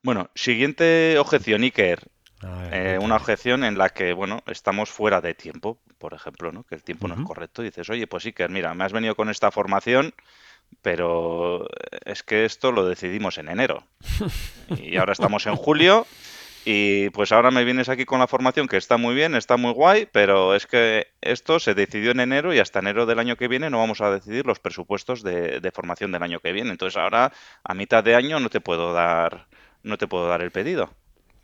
Bueno, siguiente objeción, Iker. Eh, una objeción en la que, bueno, estamos fuera de tiempo, por ejemplo, ¿no? Que el tiempo no es correcto. dices, oye, pues Iker, mira, me has venido con esta formación, pero es que esto lo decidimos en enero. *laughs* Y ahora estamos en julio y pues ahora me vienes aquí con la formación que está muy bien, está muy guay, pero es que esto se decidió en enero y hasta enero del año que viene no vamos a decidir los presupuestos de, de formación del año que viene. Entonces ahora a mitad de año no te puedo dar, no te puedo dar el pedido.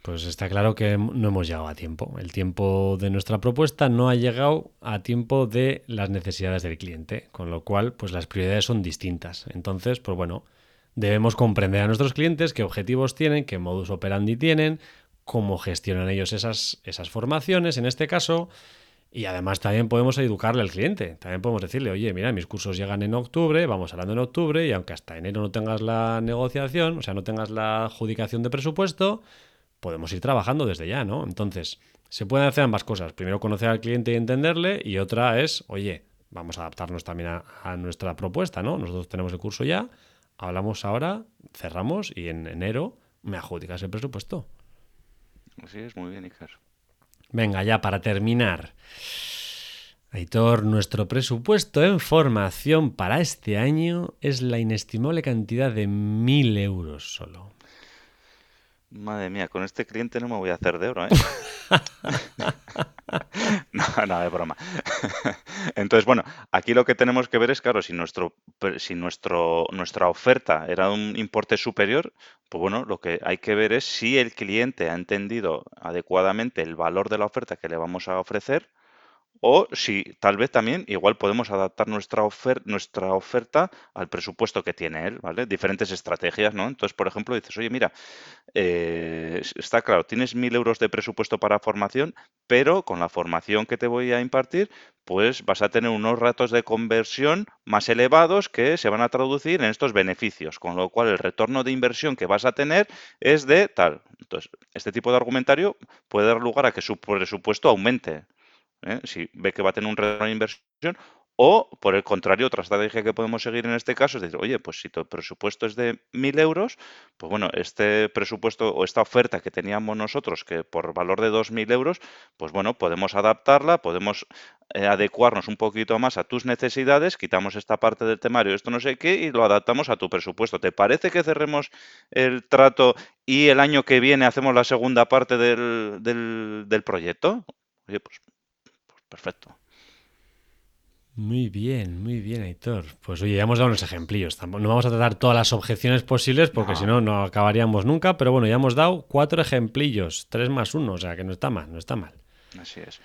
Pues está claro que no hemos llegado a tiempo. El tiempo de nuestra propuesta no ha llegado a tiempo de las necesidades del cliente, con lo cual, pues las prioridades son distintas. Entonces, pues bueno, debemos comprender a nuestros clientes qué objetivos tienen, qué modus operandi tienen, cómo gestionan ellos esas, esas formaciones, en este caso, y además también podemos educarle al cliente. También podemos decirle, oye, mira, mis cursos llegan en octubre, vamos hablando en octubre, y aunque hasta enero no tengas la negociación, o sea, no tengas la adjudicación de presupuesto, podemos ir trabajando desde ya, ¿no? Entonces, se pueden hacer ambas cosas. Primero conocer al cliente y entenderle y otra es, oye, vamos a adaptarnos también a, nuestra propuesta, ¿no? Nosotros tenemos el curso ya, hablamos ahora, cerramos y en enero me adjudicas el presupuesto. Así es, muy bien, Iker. Venga, ya para terminar. Aitor, nuestro presupuesto en formación para este año es la inestimable cantidad de mil euros solo. Madre mía, con este cliente no me voy a hacer de oro, ¿eh? *laughs* no, no, es broma. Entonces, bueno, aquí lo que tenemos que ver es, claro, si, nuestro, si nuestro, nuestra oferta era un importe superior, pues bueno, lo que hay que ver es si el cliente ha entendido adecuadamente el valor de la oferta que le vamos a ofrecer o si tal vez también igual podemos adaptar nuestra, oferta al presupuesto que tiene él, ¿vale? Diferentes estrategias, ¿no? Entonces, por ejemplo, dices, oye, mira, eh, está claro, tienes mil euros de presupuesto para formación, pero con la formación que te voy a impartir, pues vas a tener unos ratos de conversión más elevados que se van a traducir en estos beneficios, con lo cual el retorno de inversión que vas a tener es de tal. Entonces, este tipo de argumentario puede dar lugar a que su presupuesto aumente. ¿Eh? si ve que va a tener un retorno de inversión, o por el contrario, otra estrategia que podemos seguir en este caso es decir, oye, pues si tu presupuesto es de 1.000 euros, pues bueno, este presupuesto o esta oferta que teníamos nosotros, que por valor de 2.000 euros, pues bueno, podemos adaptarla, podemos eh, adecuarnos un poquito más a tus necesidades, quitamos esta parte del temario, esto no sé qué, y lo adaptamos a tu presupuesto. ¿Te parece que cerremos el trato y el año que viene hacemos la segunda parte del, del, del proyecto? Oye, pues Perfecto. Muy bien, muy bien, Aitor. Pues oye, ya hemos dado unos ejemplillos. No vamos a tratar todas las objeciones posibles porque si no, no acabaríamos nunca. Pero bueno, ya hemos dado cuatro ejemplillos, tres más uno, o sea que no está mal, no está mal. Así es.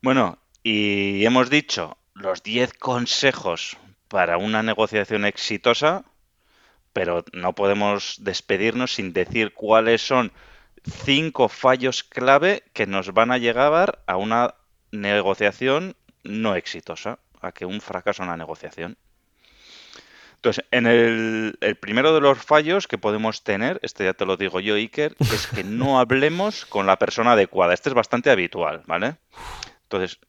Bueno, y hemos dicho los diez consejos para una negociación exitosa, pero no podemos despedirnos sin decir cuáles son cinco fallos clave que nos van a llevar a una negociación no exitosa, a que un fracaso en la negociación. Entonces, en el, primero de los fallos que podemos tener, este ya te lo digo yo, Iker, *laughs* es que no hablemos con la persona adecuada. Este es bastante habitual, ¿vale? Entonces,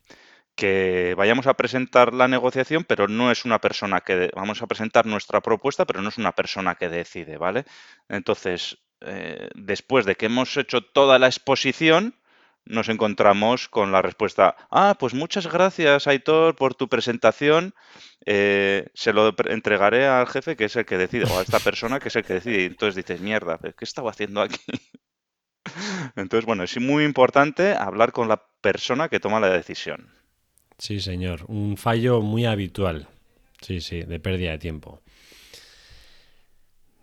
que vayamos a presentar la negociación, pero no es una persona que... Vamos a presentar nuestra propuesta, pero no es una persona que decide, ¿vale? Entonces, eh, después de que hemos hecho toda la exposición, nos encontramos con la respuesta, ah, pues muchas gracias, Aitor, por tu presentación. Eh, se lo entregaré al jefe que es el que decide, o a esta persona que es el que decide. Y entonces dices, mierda, ¿qué estaba haciendo aquí? *laughs* Entonces, bueno, es muy importante hablar con la persona que toma la decisión. Sí, señor. Un fallo muy habitual. Sí, sí, de pérdida de tiempo.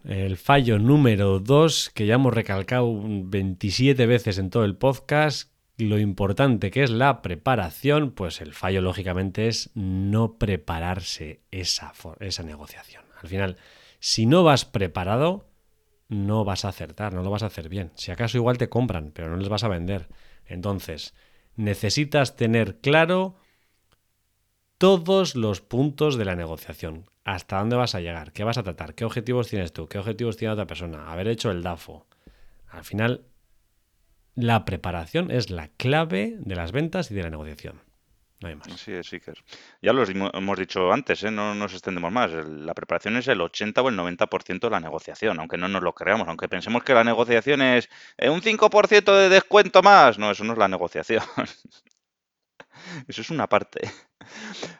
El fallo número dos, que ya hemos recalcado 27 veces en todo el podcast, lo importante que es la preparación, pues el fallo lógicamente es no prepararse esa, esa negociación. Al final, si no vas preparado, no vas a acertar, no lo vas a hacer bien. Si acaso igual te compran, pero no les vas a vender. Entonces, necesitas tener claro todos los puntos de la negociación. Hasta dónde vas a llegar, qué vas a tratar, qué objetivos tienes tú, qué objetivos tiene otra persona, haber hecho el DAFO. Al final, la preparación es la clave de las ventas y de la negociación. No hay más. Sí, sí que Ya lo hemos dicho antes, ¿eh? no nos extendemos más. La preparación es el 80 o el 90% de la negociación, aunque no nos lo creamos, aunque pensemos que la negociación es eh, un 5% de descuento más. No, eso no es la negociación. *laughs* Eso es una parte.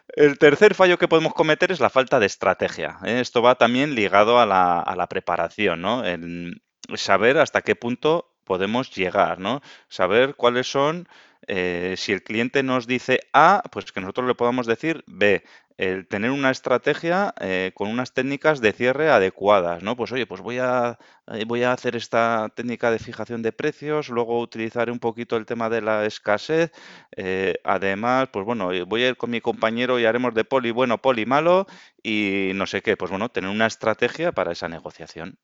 El tercer fallo que podemos cometer es la falta de estrategia. ¿eh? Esto va también ligado a la, a la preparación, ¿no? El saber hasta qué punto podemos llegar, ¿no? Saber cuáles son, eh, si el cliente nos dice A, pues que nosotros le podamos decir B. El tener una estrategia eh, con unas técnicas de cierre adecuadas, ¿no? Pues oye, pues voy a, eh, voy a hacer esta técnica de fijación de precios, luego utilizar un poquito el tema de la escasez. además, pues bueno, voy a ir con mi compañero y haremos de poli bueno, poli malo y no sé qué. Pues bueno, tener una estrategia para esa negociación.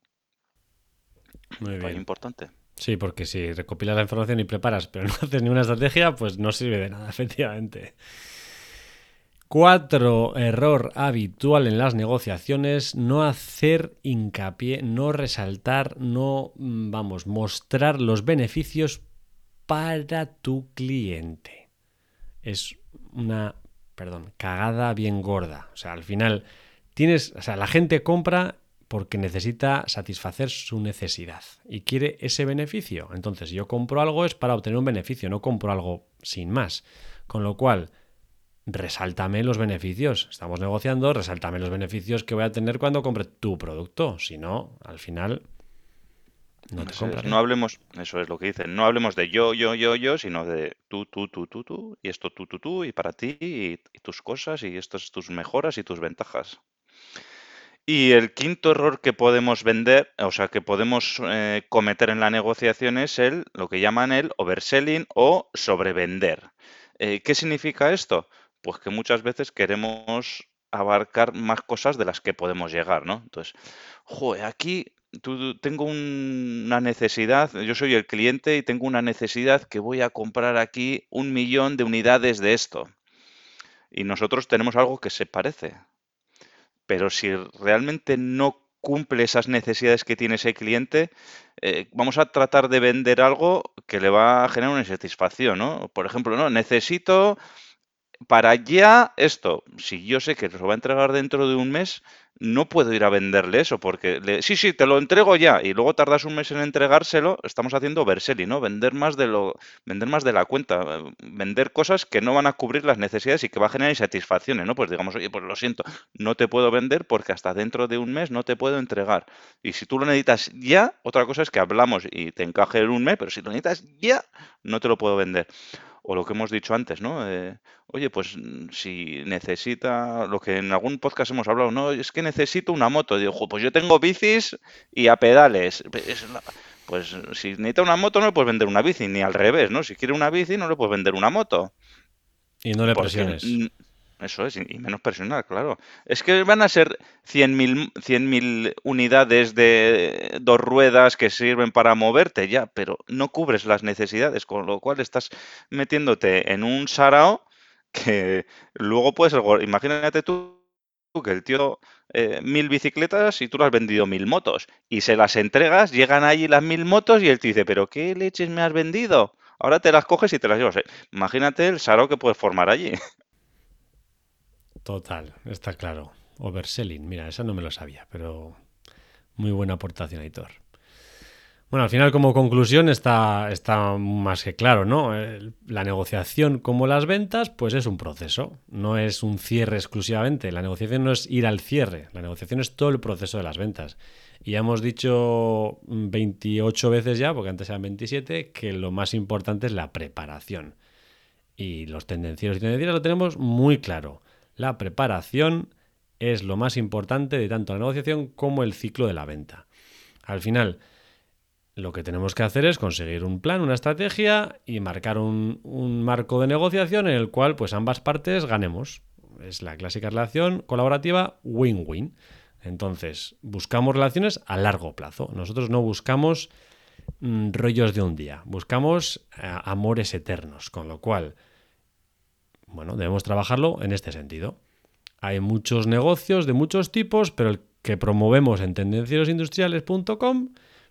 Muy bien. importante. Sí, porque si recopilas la información y preparas, pero no *laughs* haces ninguna estrategia, pues no sirve de nada, *laughs* efectivamente. Cuatro, error habitual en las negociaciones, no hacer hincapié, no resaltar, no, mm, vamos, mostrar los beneficios para tu cliente. Es una, perdón, cagada bien gorda. O sea, al final tienes, o sea, la gente compra porque necesita satisfacer su necesidad y quiere ese beneficio. Entonces, yo compro algo es para obtener un beneficio, no compro algo sin más. Con lo cual, resáltame los beneficios. Estamos negociando, resáltame los beneficios que voy a tener cuando compre tu producto. Si no, al final no te compras. No hablemos, eso es lo que dicen, no hablemos de yo, yo, yo, yo, sino de tú, tú, tú, tú, tú, y esto tú, tú, tú, y para ti, y, tus cosas, y estas tus mejoras y tus ventajas. Y el quinto error que podemos vender, o sea, que podemos eh, cometer en la negociación es el, lo que llaman el overselling o sobrevender. Eh, ¿Qué significa esto? Pues que muchas veces queremos abarcar más cosas de las que podemos llegar, ¿no? Entonces, joder, aquí tengo una necesidad, yo soy el cliente y tengo una necesidad que voy a comprar aquí un millón de unidades de esto. Y nosotros tenemos algo que se parece pero si realmente no cumple esas necesidades que tiene ese cliente, eh, vamos a tratar de vender algo que le va a generar una insatisfacción, ¿no? Por ejemplo, no, necesito para ya esto, si yo sé que lo va a entregar dentro de un mes, no puedo ir a venderle eso porque le, sí, sí, te lo entrego ya y luego tardas un mes en entregárselo, estamos haciendo Verseli, ¿no? Vender más de lo vender más de la cuenta, vender cosas que no van a cubrir las necesidades y que va a generar insatisfacciones, ¿no? Pues digamos, oye, pues lo siento, no te puedo vender porque hasta dentro de un mes no te puedo entregar. Y si tú lo necesitas ya, otra cosa es que hablamos y te encaje en un mes, pero si lo necesitas ya, no te lo puedo vender o lo que hemos dicho antes, ¿no? Eh, oye, pues mm, si necesita, lo que en algún podcast hemos hablado, no, es que necesito una moto. Digo, pues yo tengo bicis y a pedales. Pues si necesita una moto no le puedes vender una bici, ni al revés, ¿no? Si quiere una bici no le puedes vender una moto. Y no le presiones. Eso es, y menos personal, claro. Es que van a ser 100.000 unidades de dos ruedas que sirven para moverte ya, pero no cubres las necesidades, con lo cual estás metiéndote en un sarao que luego puedes... Imagínate tú que el tío eh, mil bicicletas y tú le has vendido mil motos y se las entregas, llegan allí las mil motos y él te dice, pero ¿qué leches me has vendido? Ahora te las coges y te las llevas. Imagínate el sarao que puedes formar allí. Total, está claro. Overselling, mira, esa no me lo sabía, pero muy buena aportación, Aitor. Bueno, al final como conclusión está, está más que claro, ¿no? La negociación como las ventas, pues es un proceso, no es un cierre exclusivamente. La negociación no es ir al cierre, la negociación es todo el proceso de las ventas. Y ya hemos dicho 28 veces ya, porque antes eran 27, que lo más importante es la preparación. Y los tendencieros y tendencieros lo tenemos muy claro. La preparación es lo más importante de tanto la negociación como el ciclo de la venta. Al final, lo que tenemos que hacer es conseguir un plan, una estrategia y marcar un, marco de negociación en el cual pues ambas partes ganemos. Es la clásica relación colaborativa win-win. Entonces, buscamos relaciones a largo plazo. Nosotros no buscamos mm, rollos de un día, buscamos eh, amores eternos, con lo cual, bueno, debemos trabajarlo en este sentido. Hay muchos negocios de muchos tipos, pero el que promovemos en tendencierosindustriales.com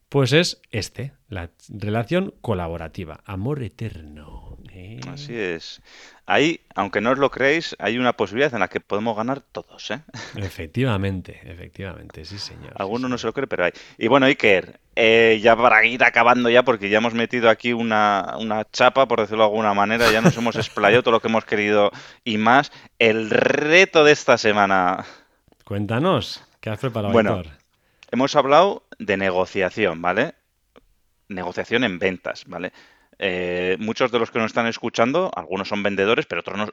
pues es este, la relación colaborativa, amor eterno. ¿eh? Así es. Ahí, aunque no os lo creéis, hay una posibilidad en la que podemos ganar todos, ¿eh? *laughs* Efectivamente, efectivamente, sí señor. Alguno sí, no se lo cree, pero hay. Y bueno, Iker, eh, ya para ir acabando ya, porque ya hemos metido aquí una, una chapa, por decirlo de alguna manera, ya nos hemos explayado todo lo que hemos querido y más. El reto de esta semana. Cuéntanos, ¿qué has preparado, Bueno? Hemos hablado de negociación, ¿vale? Negociación en ventas, ¿vale? Eh, muchos de los que nos están escuchando, algunos son vendedores, pero otros no,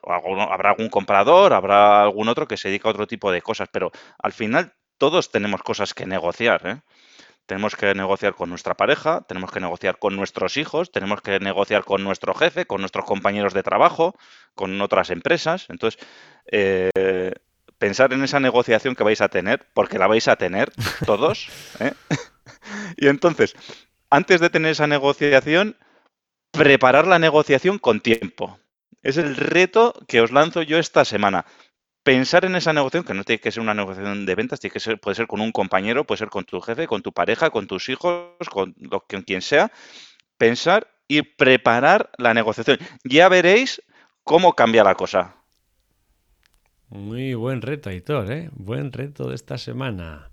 habrá algún comprador, habrá algún otro que se dedica a otro tipo de cosas, pero al final todos tenemos cosas que negociar, ¿eh? Tenemos que negociar con nuestra pareja, tenemos que negociar con nuestros hijos, tenemos que negociar con nuestro jefe, con nuestros compañeros de trabajo, con otras empresas. Entonces, eh, pensar en esa negociación que vais a tener, porque la vais a tener todos. ¿eh? *laughs* Y entonces, antes de tener esa negociación, preparar la negociación con tiempo. Es el reto que os lanzo yo esta semana. Pensar en esa negociación, que no tiene que ser una negociación de ventas, tiene que ser, puede ser con un compañero, puede ser con tu jefe, con tu pareja, con tus hijos, con, quien sea. Pensar y preparar la negociación. Ya veréis cómo cambia la cosa. Muy buen reto, Aitor, ¿eh? Buen reto de esta semana.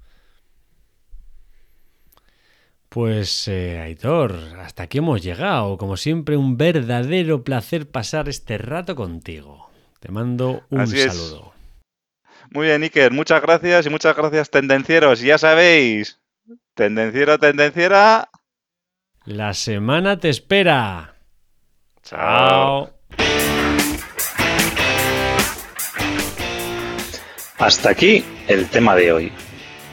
Pues, eh, Aitor, hasta aquí hemos llegado. Como siempre, un verdadero placer pasar este rato contigo. Te mando un Así es. saludo. Muy bien, Iker, muchas gracias y muchas gracias, tendencieros. Ya sabéis, tendenciero, tendenciera. La semana te espera. Chao. Hasta aquí el tema de hoy.